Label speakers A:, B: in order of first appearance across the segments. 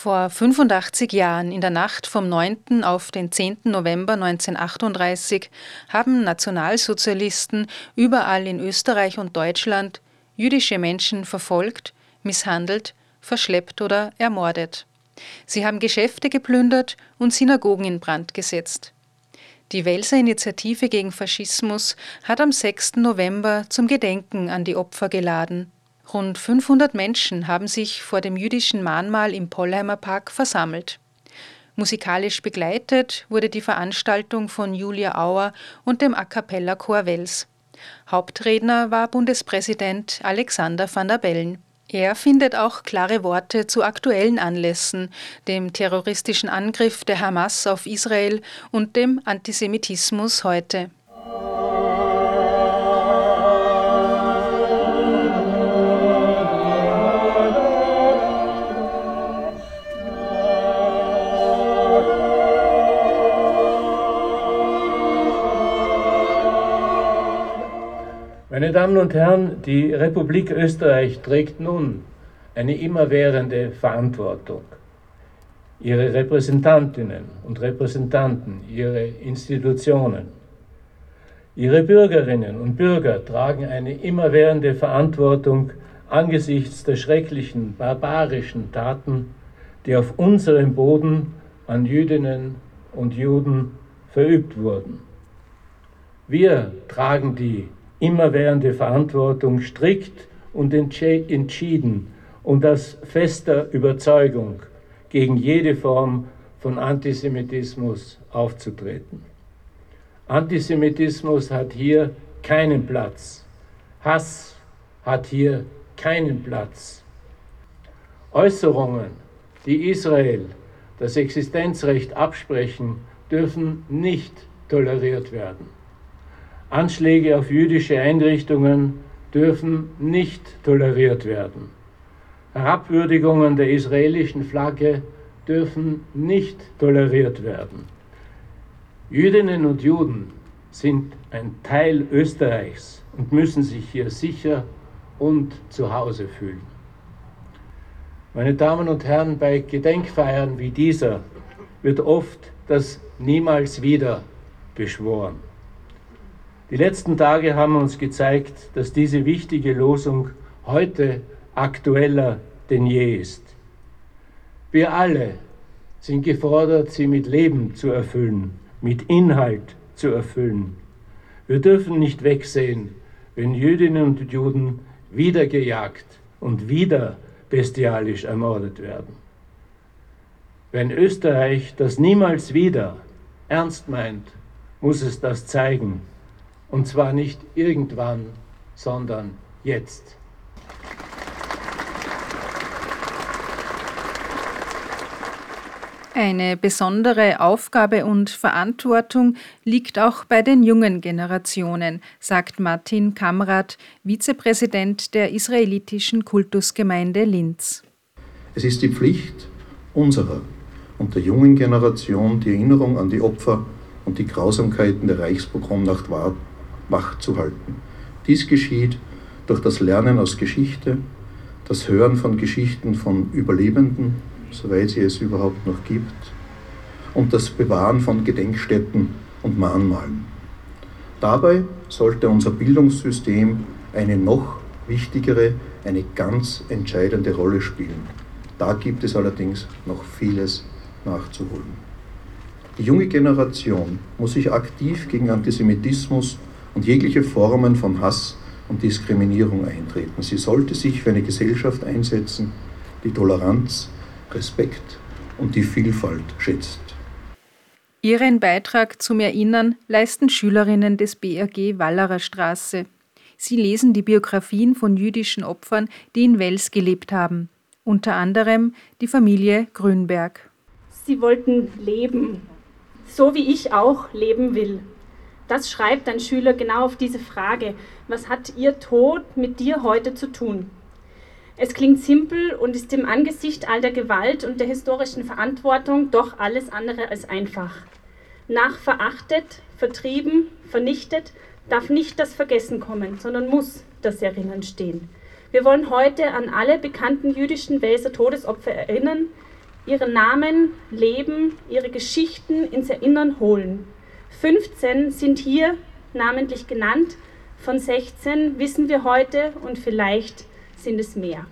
A: Vor 85 Jahren, in der Nacht vom 9. auf den 10. November 1938, haben Nationalsozialisten überall in Österreich und Deutschland jüdische Menschen verfolgt, misshandelt, verschleppt oder ermordet. Sie haben Geschäfte geplündert und Synagogen in Brand gesetzt. Die Welser Initiative gegen Faschismus hat am 6. November zum Gedenken an die Opfer geladen. Rund 500 Menschen haben sich vor dem jüdischen Mahnmal im Pollheimer Park versammelt. Musikalisch begleitet wurde die Veranstaltung von Julia Auer und dem A cappella Chor Wels. Hauptredner war Bundespräsident Alexander van der Bellen. Er findet auch klare Worte zu aktuellen Anlässen, dem terroristischen Angriff der Hamas auf Israel und dem Antisemitismus heute.
B: Meine Damen und Herren, die Republik Österreich trägt nun eine immerwährende Verantwortung. Ihre Repräsentantinnen und Repräsentanten, ihre Institutionen, ihre Bürgerinnen und Bürger tragen eine immerwährende Verantwortung angesichts der schrecklichen, barbarischen Taten, die auf unserem Boden an Jüdinnen und Juden verübt wurden. Wir tragen die immerwährende Verantwortung strikt und entschieden und aus fester Überzeugung gegen jede Form von Antisemitismus aufzutreten. Antisemitismus hat hier keinen Platz. Hass hat hier keinen Platz. Äußerungen, die Israel das Existenzrecht absprechen, dürfen nicht toleriert werden. Anschläge auf jüdische Einrichtungen dürfen nicht toleriert werden. Herabwürdigungen der israelischen Flagge dürfen nicht toleriert werden. Jüdinnen und Juden sind ein Teil Österreichs und müssen sich hier sicher und zu Hause fühlen. Meine Damen und Herren, bei Gedenkfeiern wie dieser wird oft das Niemals wieder beschworen. Die letzten Tage haben uns gezeigt, dass diese wichtige Losung heute aktueller denn je ist. Wir alle sind gefordert, sie mit Leben zu erfüllen, mit Inhalt zu erfüllen. Wir dürfen nicht wegsehen, wenn Jüdinnen und Juden wieder gejagt und wieder bestialisch ermordet werden. Wenn Österreich das niemals wieder ernst meint, muss es das zeigen und zwar nicht irgendwann, sondern jetzt.
A: Eine besondere Aufgabe und Verantwortung liegt auch bei den jungen Generationen, sagt Martin Kamrat, Vizepräsident der israelitischen Kultusgemeinde Linz.
C: Es ist die Pflicht unserer und der jungen Generation, die Erinnerung an die Opfer und die Grausamkeiten der Reichspogromnacht wach zu halten. Dies geschieht durch das Lernen aus Geschichte, das Hören von Geschichten von Überlebenden, soweit sie es überhaupt noch gibt, und das Bewahren von Gedenkstätten und Mahnmalen. Dabei sollte unser Bildungssystem eine noch wichtigere, eine ganz entscheidende Rolle spielen. Da gibt es allerdings noch vieles nachzuholen. Die junge Generation muss sich aktiv gegen Antisemitismus und jegliche Formen von Hass und Diskriminierung eintreten. Sie sollte sich für eine Gesellschaft einsetzen, die Toleranz, Respekt und die Vielfalt schätzt.
A: Ihren Beitrag zum Erinnern leisten Schülerinnen des BRG Wallerer Straße. Sie lesen die Biografien von jüdischen Opfern, die in Wels gelebt haben, unter anderem die Familie Grünberg.
D: Sie wollten leben, so wie ich auch leben will. Das schreibt ein Schüler genau auf diese Frage. Was hat Ihr Tod mit dir heute zu tun? Es klingt simpel und ist im Angesicht all der Gewalt und der historischen Verantwortung doch alles andere als einfach. Nach verachtet, vertrieben, vernichtet darf nicht das Vergessen kommen, sondern muss das Erinnern stehen. Wir wollen heute an alle bekannten jüdischen Welser Todesopfer erinnern, ihre Namen, Leben, ihre Geschichten ins Erinnern holen. 15 sind hier namentlich genannt, von 16 wissen wir heute und vielleicht sind es mehr.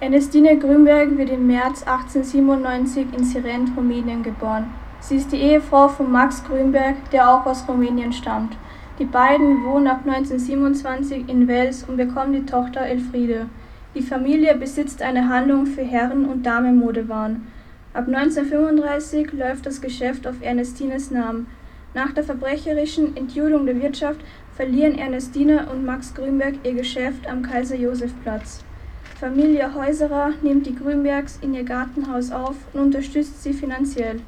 E: Ernestine Grünberg wird im März 1897 in Sirent, Rumänien geboren. Sie ist die Ehefrau von Max Grünberg, der auch aus Rumänien stammt. Die beiden wohnen ab 1927 in Wels und bekommen die Tochter Elfriede. Die Familie besitzt eine Handlung für Herren- und Damenmodewaren. Ab 1935 läuft das Geschäft auf Ernestines Namen. Nach der verbrecherischen Entjudung der Wirtschaft verlieren Ernestine und Max Grünberg ihr Geschäft am Kaiser-Josef-Platz. Familie Häuserer nimmt die Grünbergs in ihr Gartenhaus auf und unterstützt sie finanziell.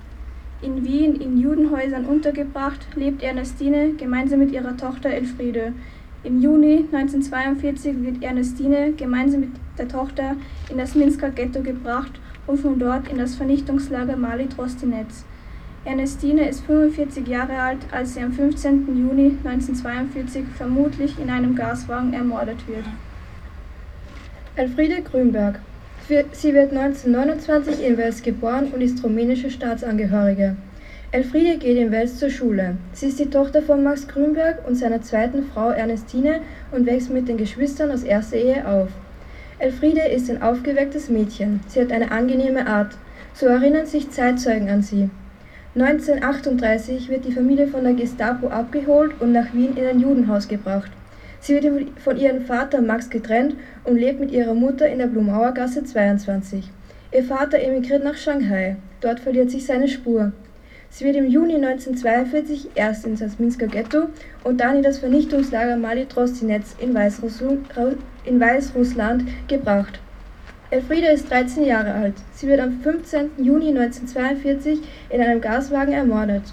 E: In Wien in Judenhäusern untergebracht, lebt Ernestine gemeinsam mit ihrer Tochter Elfriede. Im Juni 1942 wird Ernestine gemeinsam mit der Tochter in das Minsker Ghetto gebracht und von dort in das Vernichtungslager Mali Trostinetz. Ernestine ist 45 Jahre alt, als sie am 15. Juni 1942 vermutlich in einem Gaswagen ermordet wird.
F: Elfriede Grünberg. Sie wird 1929 in Wels geboren und ist rumänische Staatsangehörige. Elfriede geht in Wels zur Schule. Sie ist die Tochter von Max Grünberg und seiner zweiten Frau Ernestine und wächst mit den Geschwistern aus erster Ehe auf. Elfriede ist ein aufgewecktes Mädchen. Sie hat eine angenehme Art. So erinnern sich Zeitzeugen an sie. 1938 wird die Familie von der Gestapo abgeholt und nach Wien in ein Judenhaus gebracht. Sie wird von ihrem Vater Max getrennt und lebt mit ihrer Mutter in der Blumauer Gasse 22. Ihr Vater emigriert nach Shanghai. Dort verliert sich seine Spur. Sie wird im Juni 1942 erst ins Minsker Ghetto und dann in das Vernichtungslager Mali Trostinetz in, in Weißrussland gebracht. Elfriede ist 13 Jahre alt. Sie wird am 15. Juni 1942 in einem Gaswagen ermordet.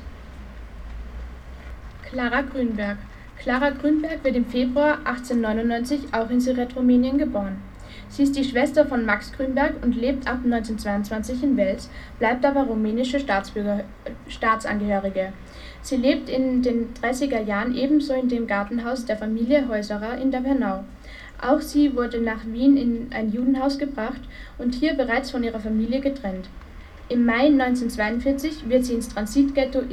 G: Clara Grünberg Clara Grünberg wird im Februar 1899 auch in Siret, Rumänien geboren. Sie ist die Schwester von Max Grünberg und lebt ab 1922 in Wels, bleibt aber rumänische Staatsangehörige. Sie lebt in den 30er Jahren ebenso in dem Gartenhaus der Familie Häuserer in der Bernau. Auch sie wurde nach Wien in ein Judenhaus gebracht und hier bereits von ihrer Familie getrennt. Im Mai 1942 wird sie ins Transitghetto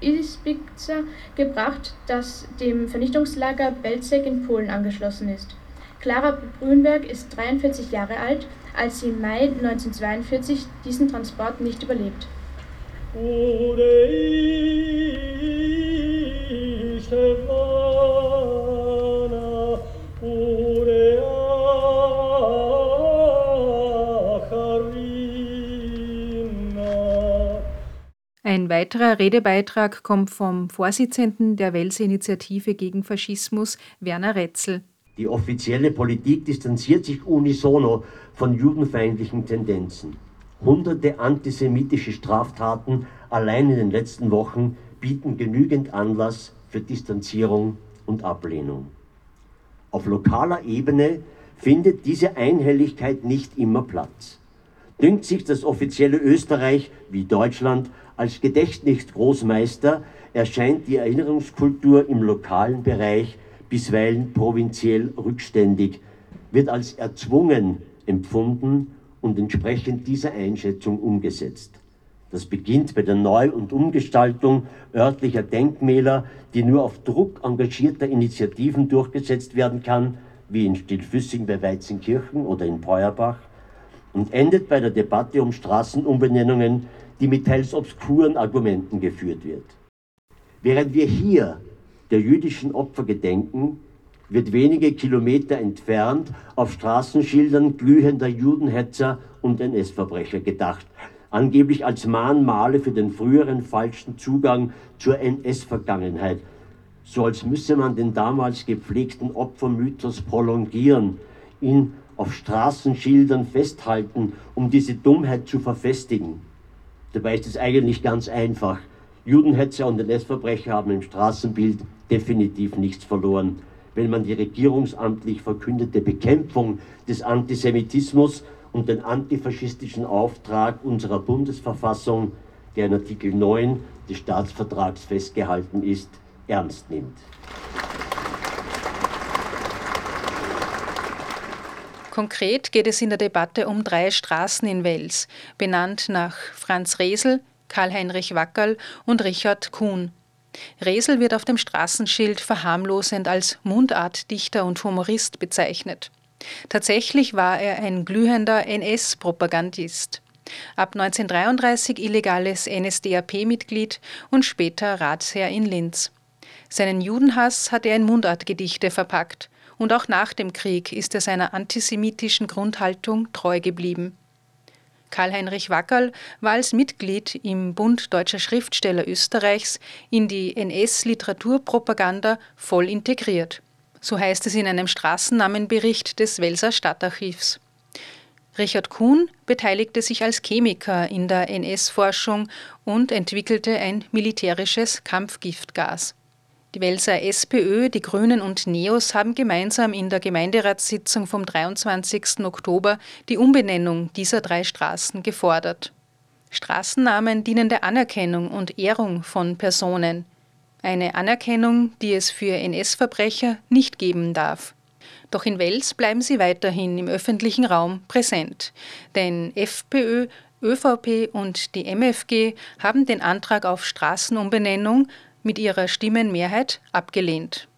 G: Ibiza gebracht, das dem Vernichtungslager Belzec in Polen angeschlossen ist. Clara Grünberg ist 43 Jahre alt, als sie im Mai 1942 diesen Transport nicht überlebt.
A: Ein weiterer Redebeitrag kommt vom Vorsitzenden der Welser Initiative gegen Faschismus, Werner Retzel.
H: Die offizielle Politik distanziert sich unisono von judenfeindlichen Tendenzen. Hunderte antisemitische Straftaten allein in den letzten Wochen bieten genügend Anlass für Distanzierung und Ablehnung. Auf lokaler Ebene findet diese Einhelligkeit nicht immer Platz. Dünkt sich das offizielle Österreich wie Deutschland als Gedächtnisgroßmeister erscheint die Erinnerungskultur im lokalen Bereich bisweilen provinziell rückständig, wird als erzwungen empfunden und entsprechend dieser Einschätzung umgesetzt. Das beginnt bei der Neu- und Umgestaltung örtlicher Denkmäler, die nur auf Druck engagierter Initiativen durchgesetzt werden kann, wie in Stillfüssing bei Weizenkirchen oder in Peuerbach, und endet bei der Debatte um Straßenumbenennungen, die mit teils obskuren Argumenten geführt wird. Während wir hier der jüdischen Opfer gedenken, wird wenige Kilometer entfernt auf Straßenschildern glühender Judenhetzer und NS-Verbrecher gedacht, angeblich als Mahnmale für den früheren falschen Zugang zur NS-Vergangenheit, so als müsse man den damals gepflegten Opfermythos prolongieren, ihn auf Straßenschildern festhalten, um diese Dummheit zu verfestigen. Dabei ist es eigentlich ganz einfach. Judenhetzer und NS-Verbrecher haben im Straßenbild definitiv nichts verloren. Wenn man die regierungsamtlich verkündete Bekämpfung des Antisemitismus und den antifaschistischen Auftrag unserer Bundesverfassung, der in Artikel 9 des Staatsvertrags festgehalten ist, ernst nimmt.
A: Konkret geht es in der Debatte um drei Straßen in Wels, benannt nach Franz Resel, Karl-Heinrich Wackerl und Richard Kuhn. Resel wird auf dem Straßenschild verharmlosend als Mundartdichter und Humorist bezeichnet. Tatsächlich war er ein glühender NS-Propagandist. Ab 1933 illegales NSDAP-Mitglied und später Ratsherr in Linz. Seinen Judenhass hat er in Mundartgedichte verpackt und auch nach dem Krieg ist er seiner antisemitischen Grundhaltung treu geblieben. Karl-Heinrich Wackerl war als Mitglied im Bund Deutscher Schriftsteller Österreichs in die NS-Literaturpropaganda voll integriert. So heißt es in einem Straßennamenbericht des Welser Stadtarchivs. Richard Kuhn beteiligte sich als Chemiker in der NS-Forschung und entwickelte ein militärisches Kampfgiftgas. Die Welser SPÖ, die Grünen und Neos haben gemeinsam in der Gemeinderatssitzung vom 23. Oktober die Umbenennung dieser drei Straßen gefordert. Straßennamen dienen der Anerkennung und Ehrung von Personen. Eine Anerkennung, die es für NS-Verbrecher nicht geben darf. Doch in Wels bleiben sie weiterhin im öffentlichen Raum präsent. Denn FPÖ, ÖVP und die MFG haben den Antrag auf Straßenumbenennung mit ihrer Stimmenmehrheit abgelehnt.